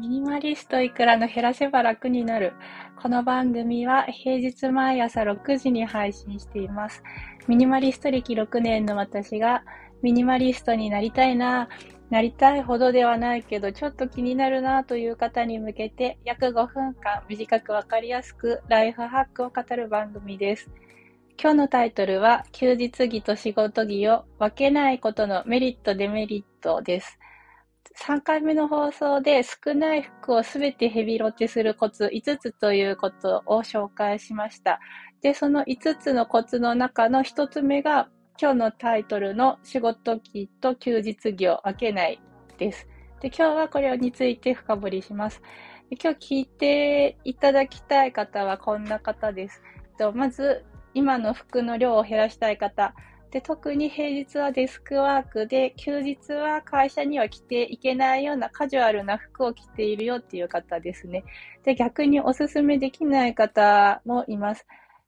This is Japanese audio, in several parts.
ミニマリストいくらの減らせば楽になる。この番組は平日毎朝6時に配信しています。ミニマリスト歴6年の私がミニマリストになりたいな、なりたいほどではないけどちょっと気になるなという方に向けて約5分間短くわかりやすくライフハックを語る番組です。今日のタイトルは休日着と仕事着を分けないことのメリットデメリットです。3回目の放送で少ない服をすべてヘビロテするコツ5つということを紹介しました。で、その5つのコツの中の1つ目が今日のタイトルの仕事着と休日着を分けないです。で、今日はこれについて深掘りします。今日聞いていただきたい方はこんな方です。まず、今の服の量を減らしたい方。で、特に平日はデスクワークで、休日は会社には着ていけないようなカジュアルな服を着ているよっていう方ですね。で、逆におすすめできない方もいます。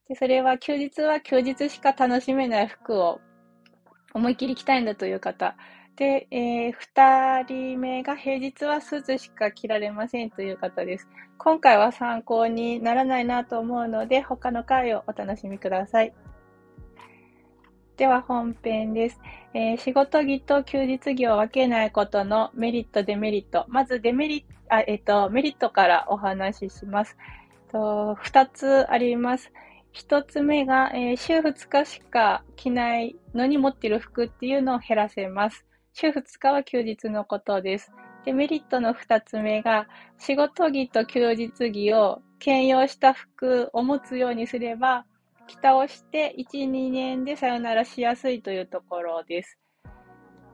で、それは休日は休日しか楽しめない服を思いっきり着たいんだという方。で、えー、二人目が平日はスーツしか着られませんという方です。今回は参考にならないなと思うので、他の回をお楽しみください。では本編です。えー、仕事着と休日着を分けないことのメリット、デメリット。まずデメリット、あえっ、ー、と、メリットからお話しします。と2つあります。1つ目が、えー、週2日しか着ないのに持っている服っていうのを減らせます。週2日は休日のことです。デメリットの2つ目が、仕事着と休日着を兼用した服を持つようにすれば、北をして1、2年でさよならしやすいというところです。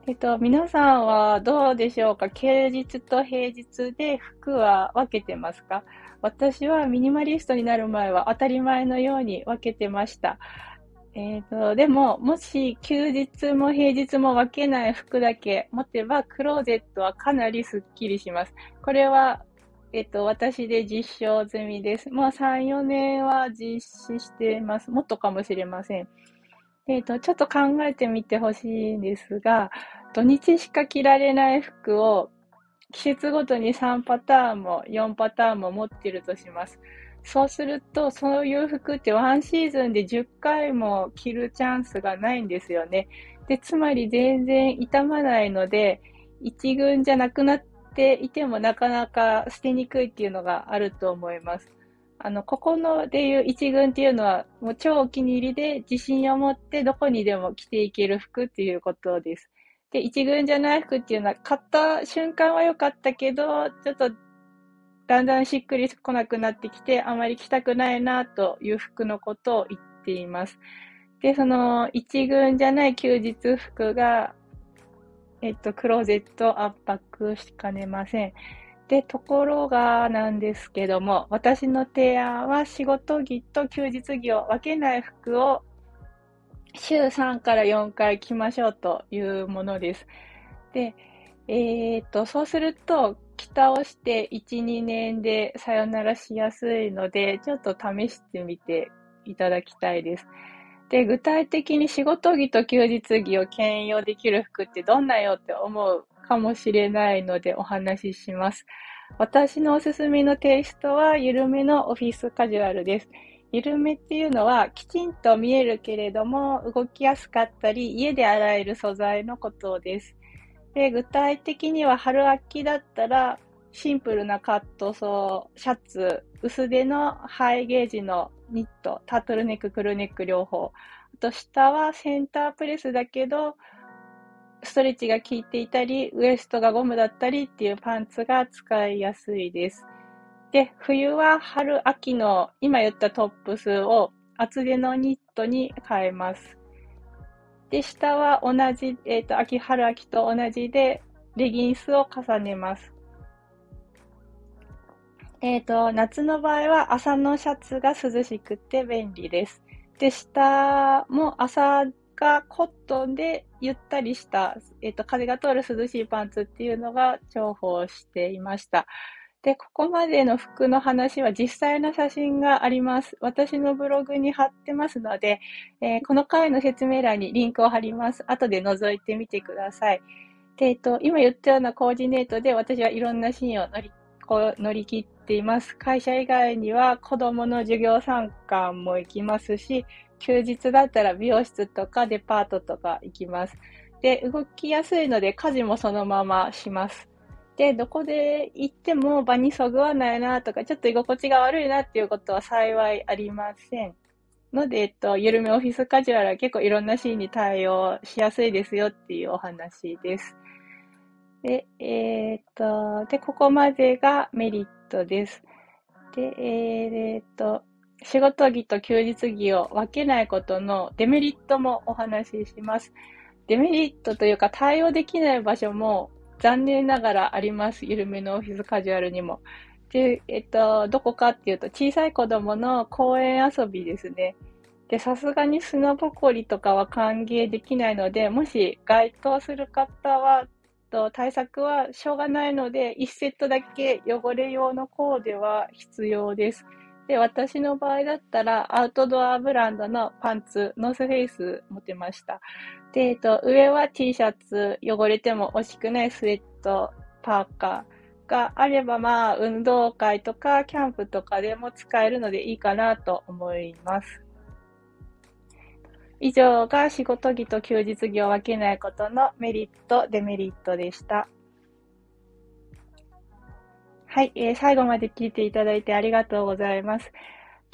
えっと、皆さんはどうでしょうか？休日と平日で服は分けてますか？私はミニマリストになる前は当たり前のように分けてました。えっ、と、でも、もし休日も平日も分けない服だけ持てば、クローゼットはかなりスッキリします。これはえっと、私で実証済みです。もう3、4年は実施しています。もっとかもしれません。えっと、ちょっと考えてみてほしいんですが、土日しか着られない服を季節ごとに3パターンも4パターンも持ってるとします。そうすると、そういう服ってワンシーズンで10回も着るチャンスがないんですよね。で、つまり全然傷まないので、一軍じゃなくなっていてもなかなか捨てにくいっていうのがあると思います。あの、ここのでいう一軍っていうのは、もう超お気に入りで自信を持ってどこにでも着ていける服っていうことです。で、一軍じゃない服っていうのは、買った瞬間は良かったけど、ちょっとだんだんしっくりこなくなってきて、あまり着たくないなという服のことを言っています。で、その一軍じゃない休日服がえっと、クローゼット圧迫しかねません。で、ところがなんですけども、私の提案は仕事着と休日着を分けない服を週3から4回着ましょうというものです。で、えー、っと、そうすると、着をして1、2年でさよならしやすいので、ちょっと試してみていただきたいです。で、具体的に仕事着と休日着を兼用できる服ってどんなよって思うかもしれないのでお話しします。私のおすすめのテイストは緩めのオフィスカジュアルです。緩めっていうのはきちんと見えるけれども動きやすかったり家で洗える素材のことです。で具体的には春秋だったらシンプルなカットソー、シャツ、薄手のハイゲージのニット、タートルネック、クルーネック両方。あと下はセンタープレスだけど、ストレッチが効いていたり、ウエストがゴムだったりっていうパンツが使いやすいです。で、冬は春、秋の今言ったトップスを厚手のニットに変えます。で、下は同じ、えっ、ー、と、秋、春、秋と同じで、レギンスを重ねます。えっ、ー、と、夏の場合は朝のシャツが涼しくて便利です。で、下も朝がコットンでゆったりした、えっ、ー、と、風が通る涼しいパンツっていうのが重宝していました。で、ここまでの服の話は実際の写真があります。私のブログに貼ってますので、えー、この回の説明欄にリンクを貼ります。後で覗いてみてください。で、えっと、今言ったようなコーディネートで私はいろんなシーンを乗りこ乗り切っています。会社以外には子供の授業参観も行きますし、休日だったら美容室とかデパートとか行きます。で、動きやすいので家事もそのままします。で、どこで行っても場にそぐわないなとか、ちょっと居心地が悪いなっていうことは幸いありません。ので、えっと、緩めオフィスカジュアルは結構いろんなシーンに対応しやすいですよっていうお話です。で、えー、っと、で、ここまでがメリットです。で、えー、っと、仕事着と休日着を分けないことのデメリットもお話しします。デメリットというか対応できない場所も残念ながらあります。緩めのオフィスカジュアルにも。で、えっと、どこかっていうと、小さい子供の公園遊びですね。で、さすがに砂ぼこりとかは歓迎できないので、もし該当する方は、と対策はしょうがないので、1セットだけ汚れ用のコーデは必要です。で、私の場合だったら、アウトドアブランドのパンツ、ノースフェイス持ってました。で、えっと、上は T シャツ、汚れても惜しくないスウェット、パーカーがあれば、まあ、運動会とかキャンプとかでも使えるのでいいかなと思います。以上が仕事着と休日着を分けないことのメリット、デメリットでした。はい、えー、最後まで聞いていただいてありがとうございます。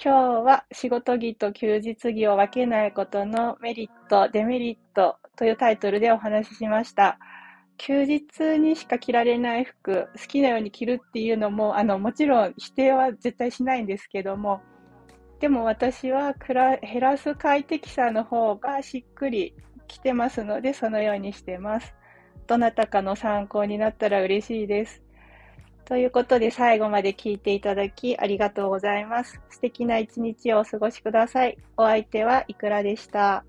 今日は仕事着と休日着を分けないことのメリット、デメリットというタイトルでお話ししました。休日にしか着られない服、好きなように着るっていうのも、あの、もちろん否定は絶対しないんですけども、でも私は減らす快適さの方がしっくりきてますので、そのようにしてます。どなたかの参考になったら嬉しいです。ということで最後まで聞いていただきありがとうございます。素敵な一日をお過ごしください。お相手はいくらでした。